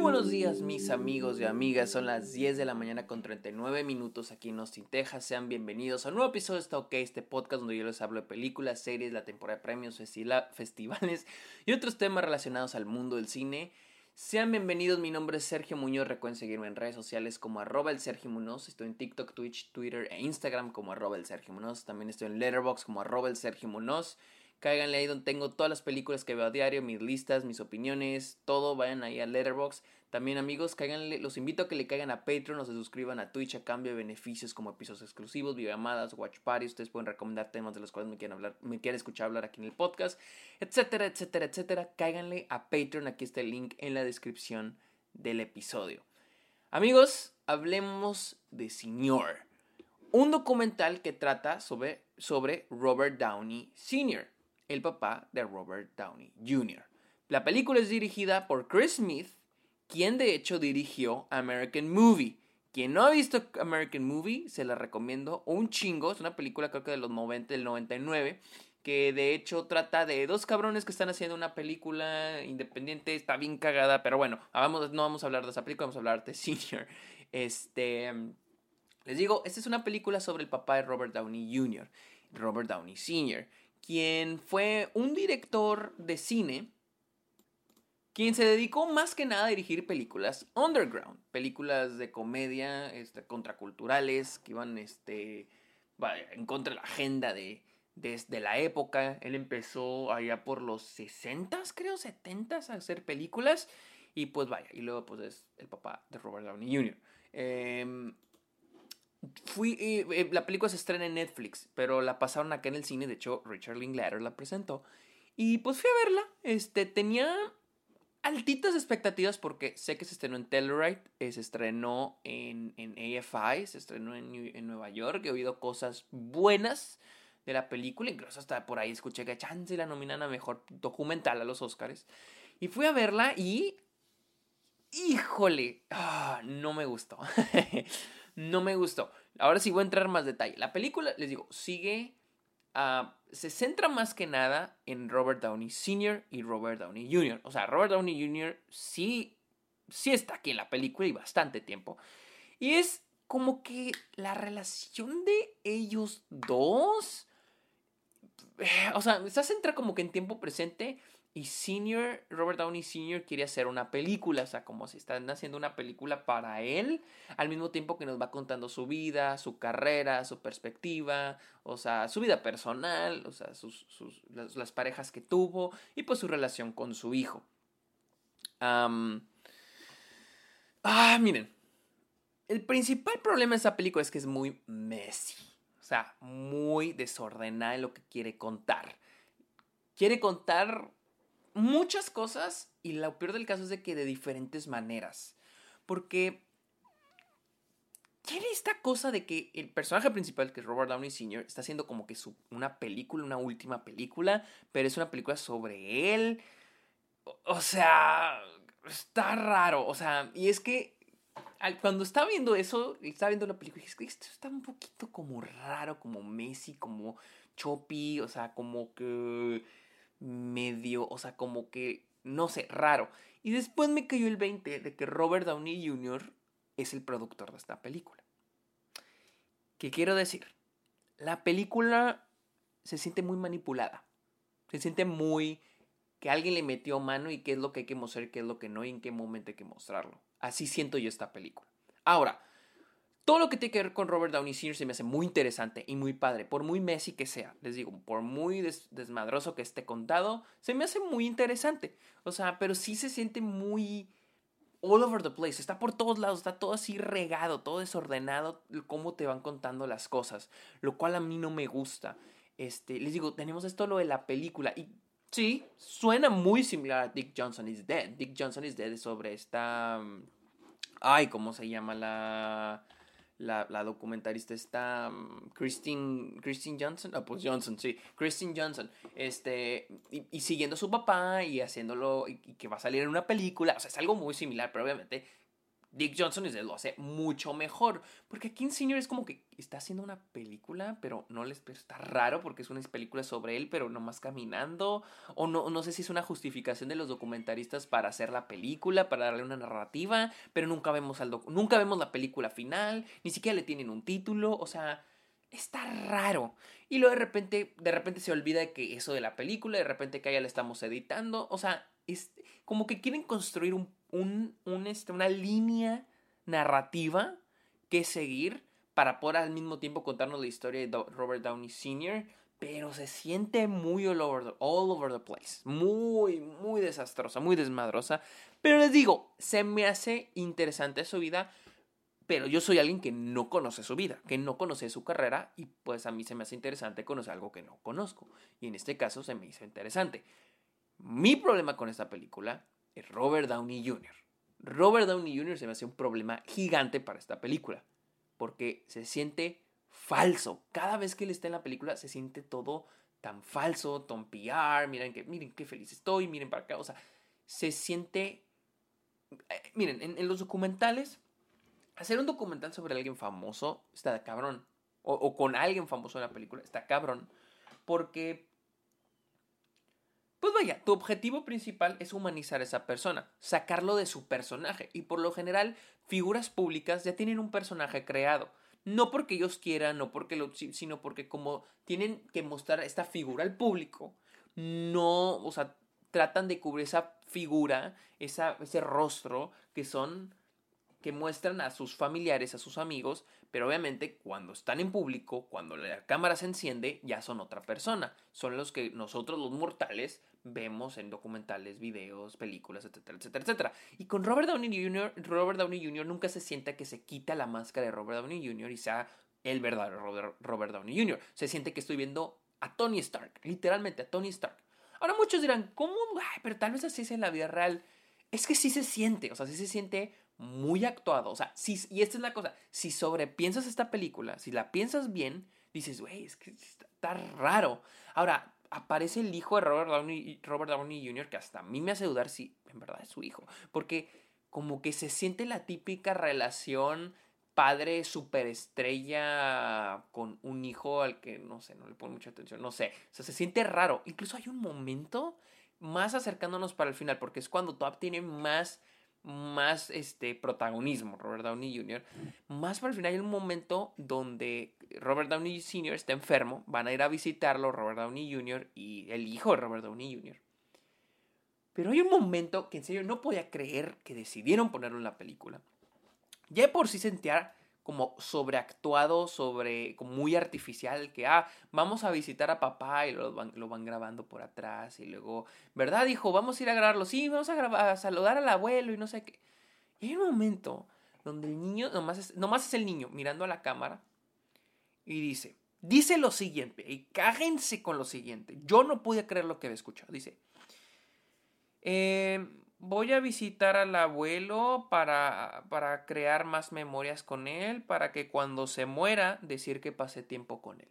buenos días mis amigos y amigas, son las 10 de la mañana con 39 minutos aquí en Austin, Texas, sean bienvenidos a un nuevo episodio de Está OK, este podcast donde yo les hablo de películas, series, la temporada de premios, festivales y otros temas relacionados al mundo del cine. Sean bienvenidos, mi nombre es Sergio Muñoz, recuerden seguirme en redes sociales como arroba el Sergio Muñoz, estoy en TikTok, Twitch, Twitter e Instagram como arroba el Sergio Muñoz, también estoy en Letterboxd como arroba el Sergio Muñoz. Cáiganle ahí donde tengo todas las películas que veo a diario, mis listas, mis opiniones, todo. Vayan ahí a Letterboxd. También, amigos, cáiganle, los invito a que le caigan a Patreon o se suscriban a Twitch a cambio de beneficios como episodios exclusivos, videollamadas, watch parties. Ustedes pueden recomendar temas de los cuales me quieren hablar, me escuchar hablar aquí en el podcast, etcétera, etcétera, etcétera. Cáiganle a Patreon. Aquí está el link en la descripción del episodio. Amigos, hablemos de Señor. Un documental que trata sobre, sobre Robert Downey Sr el papá de Robert Downey Jr. La película es dirigida por Chris Smith, quien de hecho dirigió American Movie. Quien no ha visto American Movie, se la recomiendo un chingo. Es una película creo que de los 90, del 99, que de hecho trata de dos cabrones que están haciendo una película independiente. Está bien cagada, pero bueno, no vamos a hablar de esa película, vamos a hablar de Senior. Este, les digo, esta es una película sobre el papá de Robert Downey Jr., Robert Downey Sr., quien fue un director de cine quien se dedicó más que nada a dirigir películas underground, películas de comedia este, contraculturales que iban este, en contra de la agenda de, desde la época. Él empezó allá por los 60, creo, 70 a hacer películas. Y pues vaya, y luego pues es el papá de Robert Downey Jr. Fui, eh, la película se estrena en Netflix, pero la pasaron acá en el cine. De hecho, Richard Linklater la presentó. Y pues fui a verla. Este, tenía altitas expectativas porque sé que se estrenó en Telluride, eh, se estrenó en, en, AFI, se estrenó en, en, Nueva York. He oído cosas buenas de la película. Incluso hasta por ahí escuché que chance la nominan a mejor documental a los Oscars. Y fui a verla y. ¡Híjole! Ah, no me gustó. no me gustó. Ahora sí voy a entrar más detalle. La película, les digo, sigue... Ah, se centra más que nada en Robert Downey Sr. y Robert Downey Jr. O sea, Robert Downey Jr. sí, sí está aquí en la película y bastante tiempo. Y es como que la relación de ellos dos... Eh, o sea, se centra como que en tiempo presente y Senior, Robert Downey Sr. quiere hacer una película, o sea, como si están haciendo una película para él, al mismo tiempo que nos va contando su vida, su carrera, su perspectiva, o sea, su vida personal, o sea, sus, las, parejas que tuvo y pues su relación con su hijo. ah, miren, el principal problema de esa película es que es muy messy, o sea, muy desordenada en lo que quiere contar. Quiere contar muchas cosas y lo peor del caso es de que de diferentes maneras. Porque tiene esta cosa de que el personaje principal, que es Robert Downey Sr., está haciendo como que su, una película, una última película, pero es una película sobre él. O, sea, está raro. O sea, y es que cuando estaba viendo eso, estaba viendo la película, dije, esto está un poquito como raro, como Messi, como choppy, o sea, como que medio, o sea, como que, no sé, raro. Y después me cayó el 20 de que Robert Downey Jr. es el productor de esta película. ¿Qué quiero decir? La película se siente muy manipulada. Se siente muy que alguien le metió mano y qué es lo que hay que mostrar, qué es lo que no y en qué momento hay que mostrarlo. Así siento yo esta película. Ahora, todo lo que tiene que ver con Robert Downey Jr. se me hace muy interesante y muy padre, por muy Messi que sea, les digo, por muy desmadroso que esté contado, se me hace muy interesante. O sea, pero sí se siente muy all over the place, está por todos lados, está todo así regado, todo desordenado, cómo te van contando las cosas, lo cual a mí no me gusta. Este, les digo, tenemos esto lo de la película y sí, suena muy similar a Dick Johnson is Dead. Dick Johnson is Dead es sobre esta... Mm, ay, ¿cómo se llama la la, documentarista está mm, Christine, Christine Johnson, ah, pues Johnson, sí, Christine Johnson, este, y, siguiendo a su papá y haciéndolo, y, que va a salir en una película, o sea, es algo muy similar, pero obviamente Dick Johnson lo hace mucho mejor. Porque Senior es como que está haciendo una película, pero no les está raro porque es una película sobre él, pero nomás caminando. O no, no sé si es una justificación de los documentaristas para hacer la película, para darle una narrativa, pero nunca vemos al nunca vemos la película final, ni siquiera le tienen un título. O sea, está raro. Y luego de repente, de repente se olvida que eso de la película, de repente que ya la estamos editando. O sea, es como que quieren construir un, un, este, una línea narrativa que seguir para poder al mismo tiempo contarnos la historia de Robert Downey Sr., pero se siente muy all over, the, all over the place. Muy, muy desastrosa, muy desmadrosa. Pero les digo, se me hace interesante su vida pero yo soy alguien que no conoce su vida, que no conoce su carrera y pues a mí se me hace interesante conocer algo que no conozco. Y en este caso se me hizo interesante. Mi problema con esta película es Robert Downey Jr. Robert Downey Jr. se me hace un problema gigante para esta película, porque se siente falso. Cada vez que él está en la película se siente todo tan falso, tan PR, miren, que, miren qué feliz estoy, miren para acá, o sea, se siente... Eh, miren, en los documentales hacer un documental sobre alguien famoso está de cabrón. O, con alguien famoso en la película está cabrón. Porque, pues vaya, tu objetivo principal es humanizar a esa persona, sacarlo de su personaje. Y por lo general, figuras públicas ya tienen un personaje creado. No porque ellos quieran, no porque lo, sino porque como tienen que mostrar esta figura al público, no, o sea, tratan de cubrir esa figura, esa, ese rostro que son que muestran a sus familiares, a sus amigos, pero obviamente cuando están en público, cuando la cámara se enciende, ya son otra persona. Son los que nosotros los mortales vemos en documentales, videos, películas, etcétera, etcétera, etcétera. Y con Robert Downey Jr., Robert Downey Jr. nunca se sienta que se quita la máscara de Robert Downey Jr. y sea el verdadero Robert Downey Jr. Se siente que estoy viendo a Tony Stark, literalmente a Tony Stark. Ahora muchos dirán, ¿cómo? pero tal vez así es en la vida real. Es que sí se siente, o sea, sí se siente muy actuado. O sea, y esta es la cosa, si sobrepiensas esta película, si la piensas bien, dices, güey, es que está, raro. Ahora, aparece el hijo de Robert Downey, Robert Downey Jr., que hasta a mí me hace dudar si en verdad es su hijo. Porque como que se siente la típica relación padre superestrella con un hijo al que no sé, no le pone mucha atención, no sé, o sea, se siente raro. Incluso hay un momento más acercándonos para el final, porque es cuando Top tiene más más este protagonismo, Robert Downey Jr. Más para el final hay un momento donde Robert Downey Sr. está enfermo, van a ir a visitarlo Robert Downey Jr. y el hijo de Robert Downey Jr. Pero hay un momento que en serio no podía creer que decidieron ponerlo en la película. Ya por sí sentía como sobreactuado, sobre, como muy artificial, que, ah, vamos a visitar a papá y lo van, lo van grabando por atrás y luego, ¿verdad, hijo? Vamos a ir a grabarlo, sí, vamos a, grabar, a saludar al abuelo y no sé qué. Y hay un momento donde el niño, nomás es, nomás es el niño mirando a la cámara y dice, dice lo siguiente, y cájense con lo siguiente, yo no pude creer lo que había escuchado, dice, eh, voy a visitar al abuelo para, para crear más memorias con él, para que cuando se muera decir que pasé tiempo con él.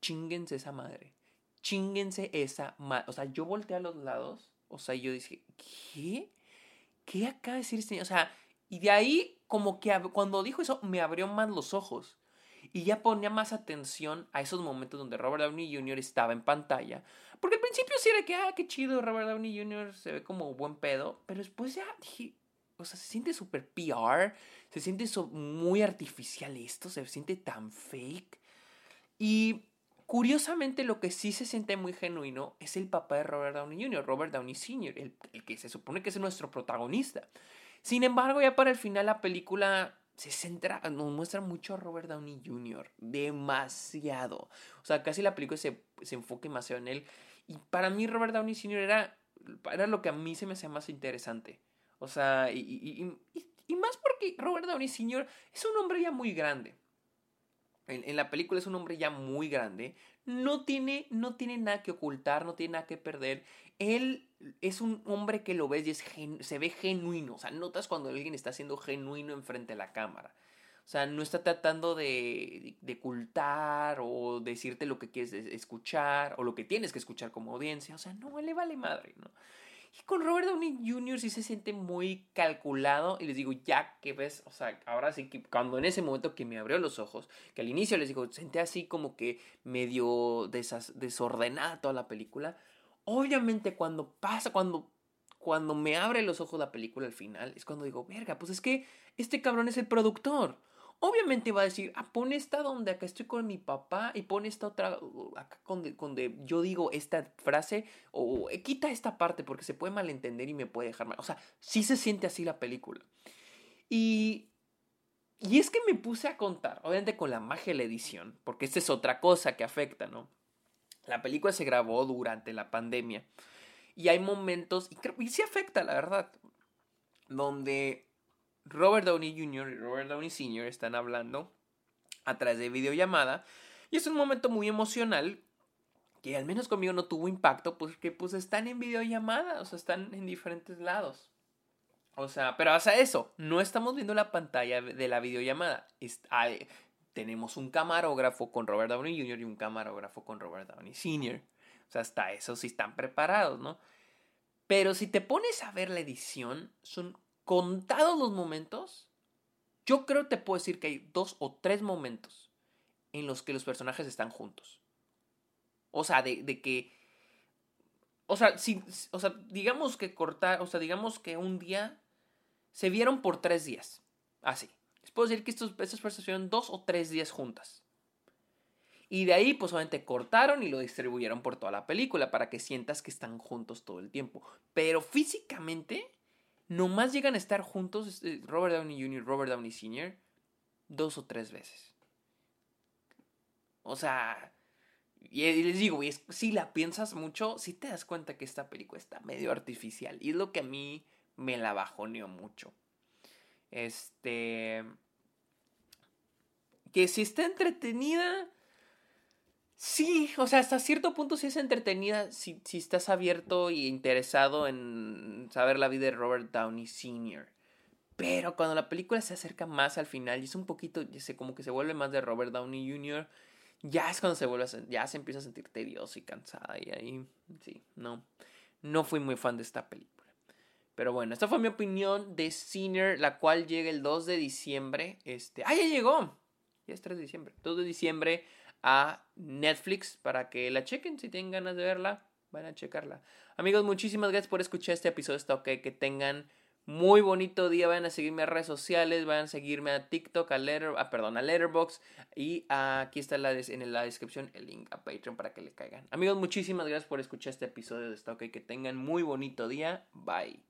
Chinguense esa madre. Chinguense esa madre. O sea, yo volteé a los lados. O sea, yo dije, ¿qué? ¿Qué acaba de decir este O sea, y de ahí, como que cuando dijo eso, me abrió más los ojos. Y ya ponía más atención a esos momentos donde Robert Downey Jr. estaba en pantalla. Porque al principio sí era que, ah, qué chido, Robert Downey Jr. se ve como buen pedo. Pero después ya dije, o sea, se siente súper PR. Se siente muy artificial esto. Se siente tan fake. Y curiosamente lo que sí se siente muy genuino es el papá de Robert Downey Jr., Robert Downey Sr., el, el que se supone que es nuestro protagonista. Sin embargo, ya para el final la película se centra, nos muestra mucho a Robert Downey Jr. Demasiado. O sea, casi la película se, se enfoca demasiado en él. Y para mí Robert Downey Jr. era, era lo que a mí se me hacía más interesante. O sea, y, y, y, más porque Robert Downey Jr. es un hombre ya muy grande. En, en, la película es un hombre ya muy grande. No tiene, no tiene nada que ocultar, no tiene nada que perder. Él es un hombre que lo ves y es se ve genuino. O sea, notas cuando alguien está siendo genuino enfrente de la cámara. O sea, no está tratando de, de, ocultar o decirte lo que quieres escuchar o lo que tienes que escuchar como audiencia. O sea, no, le vale madre, ¿no? Y con Robert Downey Jr. sí se siente muy calculado. Y les digo, ya que ves, o sea, ahora sí que cuando en ese momento que me abrió los ojos, que al inicio les digo, senté así como que medio desordenada toda la película. Obviamente cuando pasa, cuando, cuando me abre los ojos la película al final, es cuando digo, verga, pues es que este cabrón es el productor. Obviamente va a decir, ah, pone esta donde acá estoy con mi papá y pone esta otra uh, acá donde, yo digo esta frase o, eh, quita esta parte porque se puede malentender y me puede dejar mal. O sea, sí se siente así la película. Y, y es que me puse a contar, obviamente con la magia de la edición, porque esta es otra cosa que afecta, ¿no? La película se grabó durante la pandemia y hay momentos, y, creo, y sí afecta, la verdad, donde Robert Downey Jr. y Robert Downey Sr. están hablando a través de videollamada. Y es un momento muy emocional que al menos conmigo no tuvo impacto porque pues están en videollamada, o sea, están en diferentes lados. O sea, pero hasta eso, no estamos viendo la pantalla de la videollamada. tenemos un camarógrafo con Robert Downey Jr. y un camarógrafo con Robert Downey Sr. O sea, hasta eso sí están preparados, ¿no? Pero si te pones a ver la edición, son contados los momentos, yo creo que te puedo decir que hay dos o tres momentos en los que los personajes están juntos. O sea, de, que. O sea, si, o sea, digamos que cortar. O sea, digamos que un día se vieron por tres días. Así. Les puedo decir que estos, estas personas vieron dos o tres días juntas. Y de ahí, pues obviamente cortaron y lo distribuyeron por toda la película para que sientas que están juntos todo el tiempo. Pero físicamente, nomás llegan a estar juntos este, Robert Downey Jr. Robert Downey Sr. dos o tres veces. O sea, y les digo, y si la piensas mucho, si te das cuenta que esta película está medio artificial. Y es lo que a mí me la bajoneó mucho. Este. Que si está entretenida Sí, o sea, hasta cierto punto sí es entretenida si, si estás abierto y interesado en saber la vida de Robert Downey Sr. Pero cuando la película se acerca más al final y es un poquito, ya sé, como que se vuelve más de Robert Downey Jr., ya es cuando se vuelve a, ya se empieza a sentir tedioso y cansada y ahí, sí, no, no fui muy fan de esta película. Pero bueno, esta fue mi opinión de Sinner, la cual llega el 2 de diciembre. Este, ¡ah, ya llegó! Ya es 3 de diciembre. 2 de diciembre a Netflix para que la chequen. Si tienen ganas de verla, van a checarla. Amigos, muchísimas gracias por escuchar este episodio. Está ok. Que tengan muy bonito día. Vayan a seguirme a redes sociales. Vayan a seguirme a TikTok, a Letter, a, perdón, a Letterboxd. Y aquí está la en la descripción el link a Patreon para que le caigan. Amigos, muchísimas gracias por escuchar este episodio de Está ok. Que tengan muy bonito día. Bye.